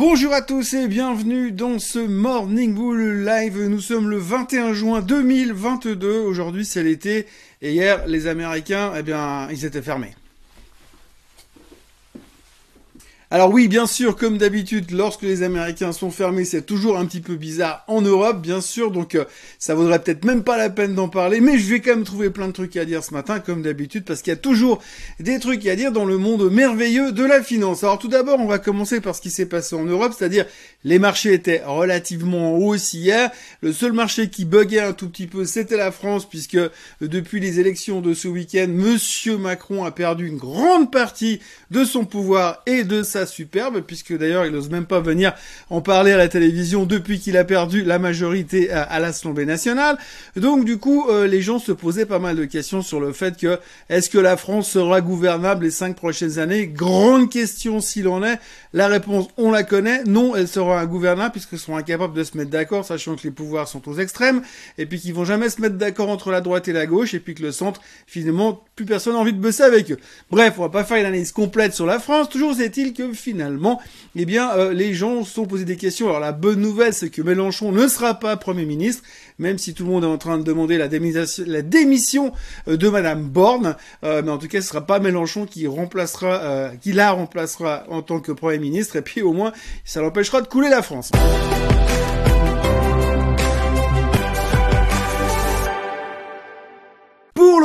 Bonjour à tous et bienvenue dans ce Morning Bull Live. Nous sommes le 21 juin 2022. Aujourd'hui c'est l'été et hier les Américains, eh bien, ils étaient fermés. Alors oui, bien sûr, comme d'habitude, lorsque les Américains sont fermés, c'est toujours un petit peu bizarre en Europe, bien sûr, donc euh, ça vaudrait peut-être même pas la peine d'en parler, mais je vais quand même trouver plein de trucs à dire ce matin, comme d'habitude, parce qu'il y a toujours des trucs à dire dans le monde merveilleux de la finance. Alors tout d'abord, on va commencer par ce qui s'est passé en Europe, c'est-à-dire les marchés étaient relativement hauts hier. Le seul marché qui buguait un tout petit peu, c'était la France, puisque euh, depuis les élections de ce week-end, Monsieur Macron a perdu une grande partie de son pouvoir et de sa superbe, puisque d'ailleurs il n'ose même pas venir en parler à la télévision depuis qu'il a perdu la majorité à, l'Assemblée nationale. Donc du coup, euh, les gens se posaient pas mal de questions sur le fait que est-ce que la France sera gouvernable les cinq prochaines années? Grande question s'il en est. La réponse, on la connaît. Non, elle sera ingouvernable puisqu'ils seront incapables de se mettre d'accord, sachant que les pouvoirs sont aux extrêmes, et puis qu'ils vont jamais se mettre d'accord entre la droite et la gauche, et puis que le centre, finalement, plus personne n'a envie de bosser avec eux. Bref, on va pas faire une analyse complète sur la France. Toujours est-il que finalement, eh bien, euh, les gens sont posés des questions. Alors la bonne nouvelle, c'est que Mélenchon ne sera pas Premier ministre, même si tout le monde est en train de demander la démission, euh, de Madame Borne. Euh, mais en tout cas, ce sera pas Mélenchon qui remplacera, qui la remplacera en tant que Premier ministre. Et puis au moins, ça l'empêchera de couler la France.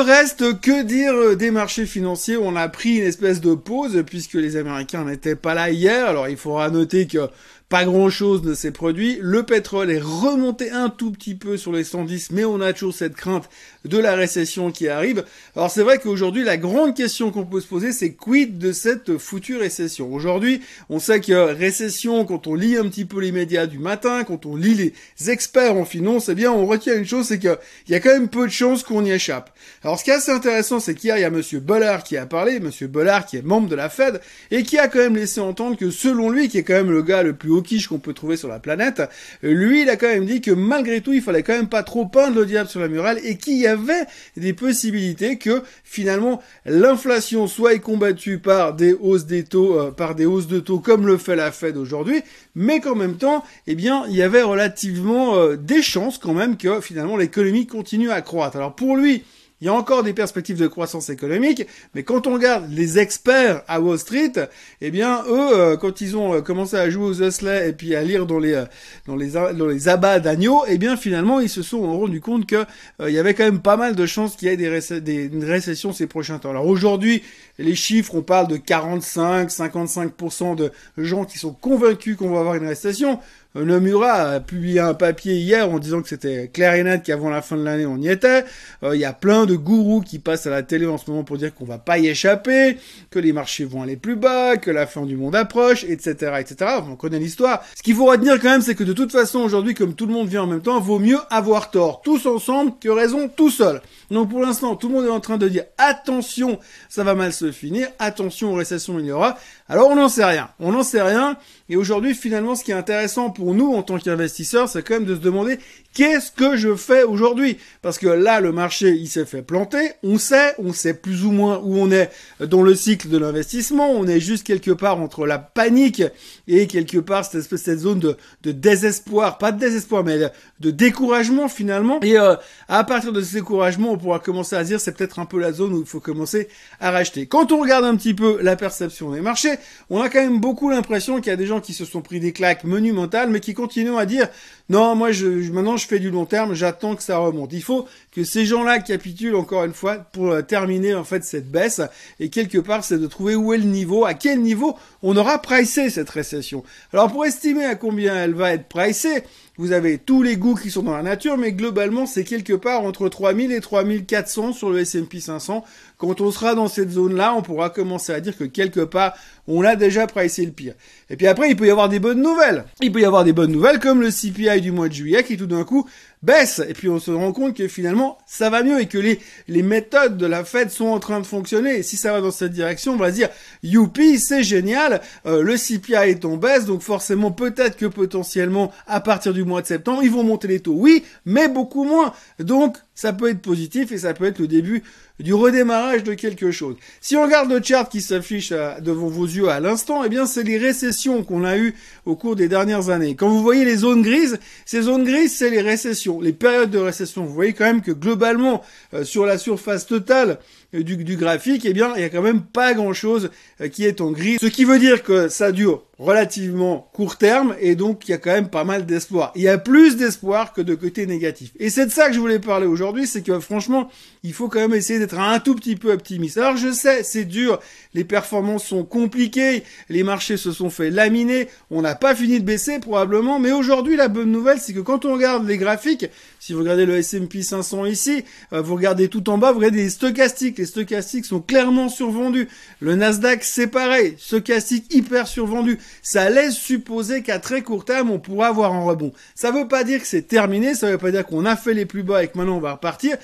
Reste, que dire des marchés financiers On a pris une espèce de pause puisque les Américains n'étaient pas là hier. Alors il faudra noter que pas grand chose ne s'est produit. Le pétrole est remonté un tout petit peu sur les 110, mais on a toujours cette crainte de la récession qui arrive. Alors c'est vrai qu'aujourd'hui, la grande question qu'on peut se poser, c'est quid de cette foutue récession? Aujourd'hui, on sait que récession, quand on lit un petit peu les médias du matin, quand on lit les experts en finance, eh bien, on retient une chose, c'est qu'il y a quand même peu de chances qu'on y échappe. Alors ce qui est assez intéressant, c'est qu'hier, il y a Monsieur Bollard qui a parlé, Monsieur Bollard qui est membre de la Fed, et qui a quand même laissé entendre que selon lui, qui est quand même le gars le plus haut qu'on peut trouver sur la planète, lui, il a quand même dit que malgré tout, il fallait quand même pas trop peindre le diable sur la muraille et qu'il y avait des possibilités que finalement l'inflation soit combattue par des hausses des taux, euh, par des hausses de taux comme le fait la Fed aujourd'hui, mais qu'en même temps, eh bien, il y avait relativement euh, des chances quand même que finalement l'économie continue à croître. Alors pour lui, il y a encore des perspectives de croissance économique, mais quand on regarde les experts à Wall Street, eh bien eux, euh, quand ils ont euh, commencé à jouer aux osselets et puis à lire dans les euh, dans les dans les abats d'agneaux, eh bien finalement ils se sont rendus compte que il y avait quand même pas mal de chances qu'il y ait des, des une récession ces prochains temps. Alors aujourd'hui, les chiffres, on parle de 45, 55% de gens qui sont convaincus qu'on va avoir une récession. Nomura a publié un papier hier en disant que c'était clair et net qu'avant la fin de l'année on y était. Euh, il y a plein de gourous qui passent à la télé en ce moment pour dire qu'on va pas y échapper, que les marchés vont aller plus bas, que la fin du monde approche, etc., etc. On connaît l'histoire. Ce qu'il faut retenir quand même, c'est que de toute façon aujourd'hui, comme tout le monde vient en même temps, vaut mieux avoir tort tous ensemble que raison tout seul. Donc pour l'instant, tout le monde est en train de dire attention, ça va mal se finir, attention aux récessions il y aura. Alors on n'en sait rien, on n'en sait rien. Et aujourd'hui, finalement, ce qui est intéressant nous en tant qu'investisseurs, c'est quand même de se demander qu'est-ce que je fais aujourd'hui? Parce que là, le marché, il s'est fait planter. On sait, on sait plus ou moins où on est dans le cycle de l'investissement. On est juste quelque part entre la panique et quelque part cette espèce cette zone de, de désespoir, pas de désespoir, mais de, découragement finalement. Et euh, à partir de ce découragement, on pourra commencer à dire c'est peut-être un peu la zone où il faut commencer à racheter. Quand on regarde un petit peu la perception des marchés, on a quand même beaucoup l'impression qu'il y a des gens qui se sont pris des claques monumentales, mais qui continuent à dire non, moi je, maintenant je fais du long terme, j'attends que ça remonte. Il faut que ces gens-là capitulent encore une fois pour euh, terminer en fait cette baisse et quelque part c'est de trouver où est le niveau, à quel niveau on aura pricé cette récession. Alors pour estimer à combien elle va être pricée, vous avez tous les goûts qui sont dans la nature, mais globalement, c'est quelque part entre 3000 et 3400 sur le S&P 500. Quand on sera dans cette zone-là, on pourra commencer à dire que quelque part, on a déjà pricé le pire. Et puis après, il peut y avoir des bonnes nouvelles. Il peut y avoir des bonnes nouvelles comme le CPI du mois de juillet qui tout d'un coup baisse. Et puis on se rend compte que finalement, ça va mieux et que les, les méthodes de la Fed sont en train de fonctionner. Et si ça va dans cette direction, on va dire, youpi, c'est génial, euh, le CPI est en baisse, donc forcément, peut-être que potentiellement, à partir du mois de septembre, ils vont monter les taux. Oui, mais beaucoup moins. Donc, ça peut être positif et ça peut être le début du redémarrage de quelque chose. Si on regarde le chart qui s'affiche euh, devant vos yeux à l'instant, eh bien c'est les récessions qu'on a eues au cours des dernières années. Quand vous voyez les zones grises, ces zones grises, c'est les récessions, les périodes de récession. Vous voyez quand même que globalement, euh, sur la surface totale, du, du, graphique, eh bien, il y a quand même pas grand-chose qui est en gris. Ce qui veut dire que ça dure relativement court terme et donc il y a quand même pas mal d'espoir. Il y a plus d'espoir que de côté négatif. Et c'est de ça que je voulais parler aujourd'hui, c'est que franchement, il faut quand même essayer d'être un tout petit peu optimiste. Alors je sais, c'est dur, les performances sont compliquées, les marchés se sont fait laminer, on n'a pas fini de baisser probablement, mais aujourd'hui la bonne nouvelle c'est que quand on regarde les graphiques, si vous regardez le S&P 500 ici, euh, vous regardez tout en bas, vous regardez les stochastiques, les stochastiques sont clairement survendus. Le Nasdaq c'est pareil, stochastique hyper survendu ça laisse supposer qu'à très court terme, on pourra avoir un rebond. Ça veut pas dire que c'est terminé, ça veut pas dire qu'on a fait les plus bas et que maintenant on va repartir,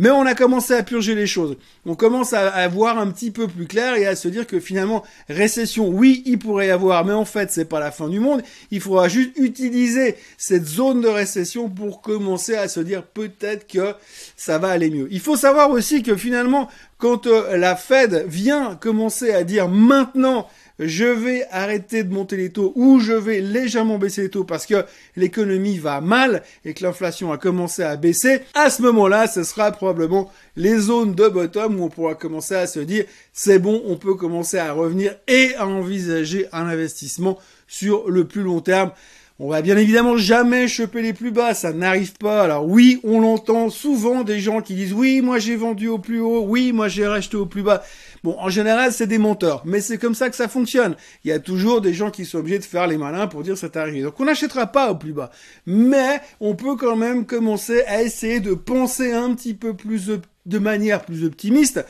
mais on a commencé à purger les choses. On commence à, voir un petit peu plus clair et à se dire que finalement, récession, oui, il pourrait y avoir, mais en fait, c'est pas la fin du monde. Il faudra juste utiliser cette zone de récession pour commencer à se dire peut-être que ça va aller mieux. Il faut savoir aussi que finalement, quand euh, la Fed vient commencer à dire maintenant, je vais arrêter de monter les taux ou je vais légèrement baisser les taux parce que l'économie va mal et que l'inflation a commencé à baisser, à ce moment-là, ce sera probablement les zones de bottom où on pourra commencer à se dire c'est bon, on peut commencer à revenir et à envisager un investissement sur le plus long terme. On va bien évidemment jamais choper les plus bas, ça n'arrive pas. Alors oui, on l'entend souvent des gens qui disent oui, moi j'ai vendu au plus haut, oui, moi j'ai racheté au plus bas. Bon, en général, c'est des menteurs, mais c'est comme ça que ça fonctionne. Il y a toujours des gens qui sont obligés de faire les malins pour dire c'est arrivé. Donc on n'achètera pas au plus bas, mais on peut quand même commencer à essayer de penser un petit peu plus de manière plus optimiste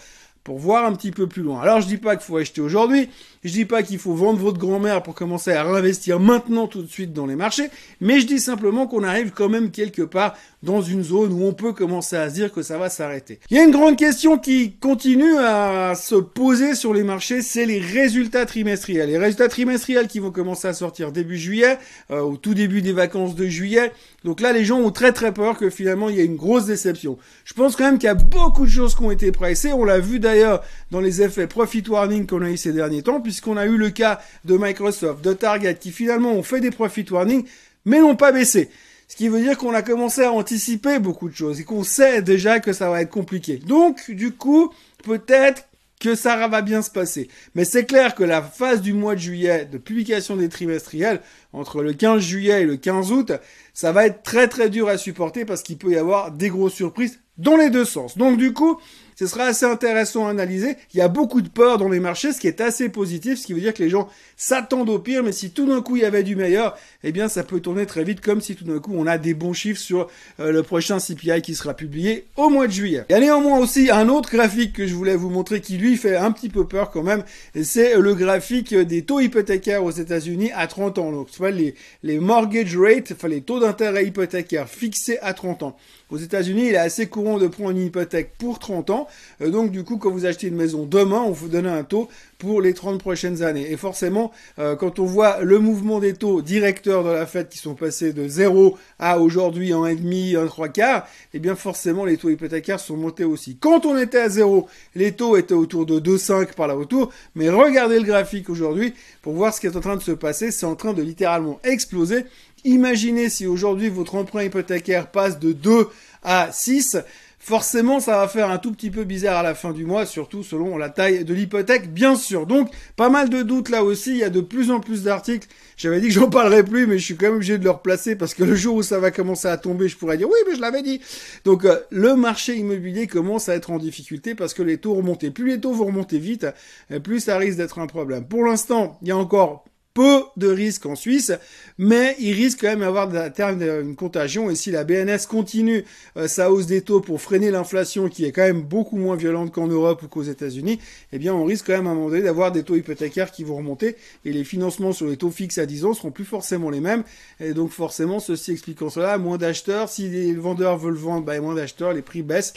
pour voir un petit peu plus loin. Alors je dis pas qu'il faut acheter aujourd'hui, je dis pas qu'il faut vendre votre grand-mère pour commencer à réinvestir maintenant tout de suite dans les marchés, mais je dis simplement qu'on arrive quand même quelque part dans une zone où on peut commencer à se dire que ça va s'arrêter. Il y a une grande question qui continue à se poser sur les marchés, c'est les résultats trimestriels. Les résultats trimestriels qui vont commencer à sortir début juillet, euh, au tout début des vacances de juillet. Donc là, les gens ont très très peur que finalement il y ait une grosse déception. Je pense quand même qu'il y a beaucoup de choses qui ont été pressées. On l'a vu d'ailleurs dans les effets profit warning qu'on a eu ces derniers temps, puisqu'on a eu le cas de Microsoft, de Target, qui finalement ont fait des profit warning, mais n'ont pas baissé. Ce qui veut dire qu'on a commencé à anticiper beaucoup de choses et qu'on sait déjà que ça va être compliqué. Donc, du coup, peut-être que ça va bien se passer. Mais c'est clair que la phase du mois de juillet de publication des trimestriels, entre le 15 juillet et le 15 août, ça va être très très dur à supporter parce qu'il peut y avoir des grosses surprises dans les deux sens. Donc du coup, ce sera assez intéressant à analyser. Il y a beaucoup de peur dans les marchés, ce qui est assez positif, ce qui veut dire que les gens s'attendent au pire, mais si tout d'un coup il y avait du meilleur, eh bien ça peut tourner très vite, comme si tout d'un coup on a des bons chiffres sur euh, le prochain CPI qui sera publié au mois de juillet. Il y a néanmoins aussi un autre graphique que je voulais vous montrer qui lui fait un petit peu peur quand même, c'est le graphique des taux hypothécaires aux États-Unis à 30 ans. Donc, tu les mortgage rates, enfin les taux d'intérêt hypothécaires fixés à 30 ans. Aux États-Unis, il est assez courant de prendre une hypothèque pour 30 ans. Euh, donc, du coup, quand vous achetez une maison demain, on vous donne un taux pour les 30 prochaines années. Et forcément, euh, quand on voit le mouvement des taux directeurs de la Fed qui sont passés de 0 à aujourd'hui 1,5, 1 3 quarts, eh bien, forcément, les taux hypothécaires sont montés aussi. Quand on était à 0, les taux étaient autour de 2,5 par là autour. Mais regardez le graphique aujourd'hui pour voir ce qui est en train de se passer. C'est en train de littéralement exploser. Imaginez si aujourd'hui votre emprunt hypothécaire passe de 2 à 6, forcément ça va faire un tout petit peu bizarre à la fin du mois, surtout selon la taille de l'hypothèque, bien sûr. Donc pas mal de doutes là aussi, il y a de plus en plus d'articles. J'avais dit que j'en parlerais plus, mais je suis quand même obligé de le replacer parce que le jour où ça va commencer à tomber, je pourrais dire oui, mais je l'avais dit. Donc euh, le marché immobilier commence à être en difficulté parce que les taux remontent. plus les taux vont remonter vite, plus ça risque d'être un problème. Pour l'instant, il y a encore peu de risques en Suisse, mais il risque quand même d'avoir à terme une contagion. Et si la BNS continue euh, sa hausse des taux pour freiner l'inflation, qui est quand même beaucoup moins violente qu'en Europe ou qu'aux États-Unis, eh bien, on risque quand même à un moment donné d'avoir des taux hypothécaires qui vont remonter et les financements sur les taux fixes à 10 ans seront plus forcément les mêmes. Et donc, forcément, ceci expliquant cela, moins d'acheteurs. Si les vendeurs veulent vendre, bah, moins d'acheteurs, les prix baissent.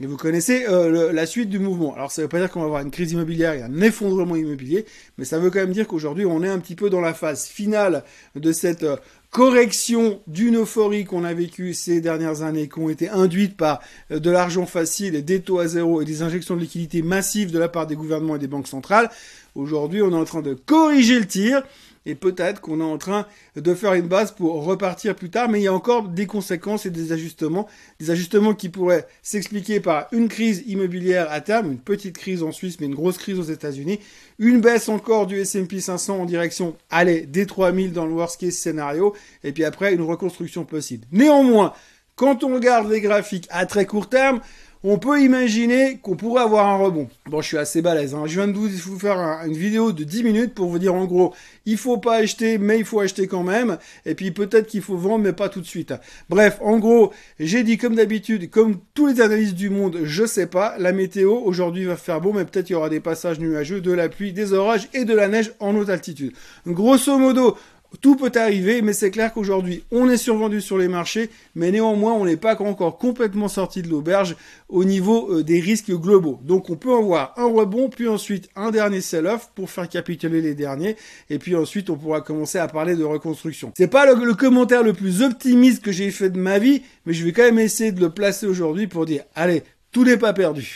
Et vous connaissez euh, la suite du mouvement. Alors ça veut pas dire qu'on va avoir une crise immobilière et un effondrement immobilier, mais ça veut quand même dire qu'aujourd'hui on est un petit peu dans la phase finale de cette euh, correction d'une euphorie qu'on a vécue ces dernières années, qui ont été induites par euh, de l'argent facile, des taux à zéro et des injections de liquidités massives de la part des gouvernements et des banques centrales. Aujourd'hui on est en train de corriger le tir et peut-être qu'on est en train de faire une base pour repartir plus tard, mais il y a encore des conséquences et des ajustements, des ajustements qui pourraient s'expliquer par une crise immobilière à terme, une petite crise en Suisse, mais une grosse crise aux États-Unis, une baisse encore du S&P 500 en direction, allez, des 3000 dans le worst case scénario, et puis après une reconstruction possible. Néanmoins, quand on regarde les graphiques à très court terme, on peut imaginer qu'on pourrait avoir un rebond. Bon, je suis assez balèze. Hein. Je viens de vous faire une vidéo de 10 minutes pour vous dire en gros, il faut pas acheter, mais il faut acheter quand même. Et puis peut-être qu'il faut vendre, mais pas tout de suite. Bref, en gros, j'ai dit comme d'habitude, comme tous les analystes du monde, je sais pas. La météo aujourd'hui va faire beau, mais peut-être il y aura des passages nuageux, de la pluie, des orages et de la neige en haute altitude. Grosso modo, tout peut arriver, mais c'est clair qu'aujourd'hui, on est survendu sur les marchés, mais néanmoins, on n'est pas encore complètement sorti de l'auberge au niveau euh, des risques globaux. Donc, on peut avoir un rebond, puis ensuite un dernier sell-off pour faire capituler les derniers, et puis ensuite, on pourra commencer à parler de reconstruction. C'est pas le, le commentaire le plus optimiste que j'ai fait de ma vie, mais je vais quand même essayer de le placer aujourd'hui pour dire, allez, tout n'est pas perdu.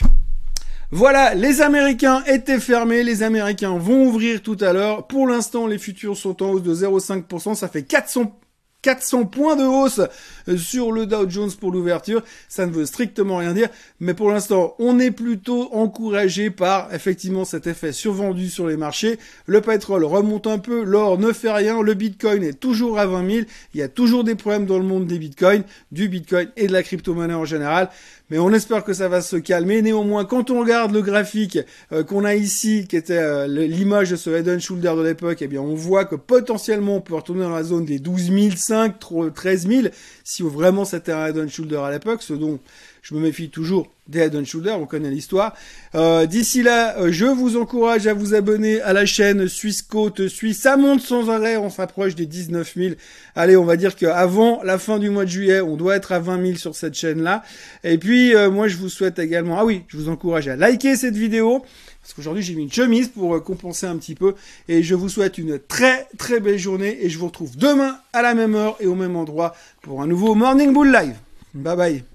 Voilà, les Américains étaient fermés, les Américains vont ouvrir tout à l'heure. Pour l'instant, les futurs sont en hausse de 0,5%, ça fait 400 400 points de hausse euh, sur le Dow Jones pour l'ouverture. Ça ne veut strictement rien dire, mais pour l'instant, on est plutôt encouragé par effectivement cet effet survendu sur les marchés. Le pétrole remonte un peu, l'or ne fait rien, le Bitcoin est toujours à 20 000. Il y a toujours des problèmes dans le monde des Bitcoins, du Bitcoin et de la crypto-monnaie en général mais on espère que ça va se calmer. Néanmoins, quand on regarde le graphique euh, qu'on a ici, qui était euh, l'image de ce Head and Shoulder de l'époque, eh bien, on voit que potentiellement on peut retourner dans la zone des 12 500, 13 000, si vraiment c'était un Head Shoulder à l'époque, ce dont je me méfie toujours des Head and on connaît l'histoire. Euh, d'ici là, euh, je vous encourage à vous abonner à la chaîne Suisse Côte Suisse. Ça monte sans arrêt, on s'approche des 19 000. Allez, on va dire qu'avant la fin du mois de juillet, on doit être à 20 000 sur cette chaîne-là. Et puis, euh, moi, je vous souhaite également... Ah oui, je vous encourage à liker cette vidéo. Parce qu'aujourd'hui, j'ai mis une chemise pour compenser un petit peu. Et je vous souhaite une très très belle journée. Et je vous retrouve demain à la même heure et au même endroit pour un nouveau Morning Bull Live. Bye bye.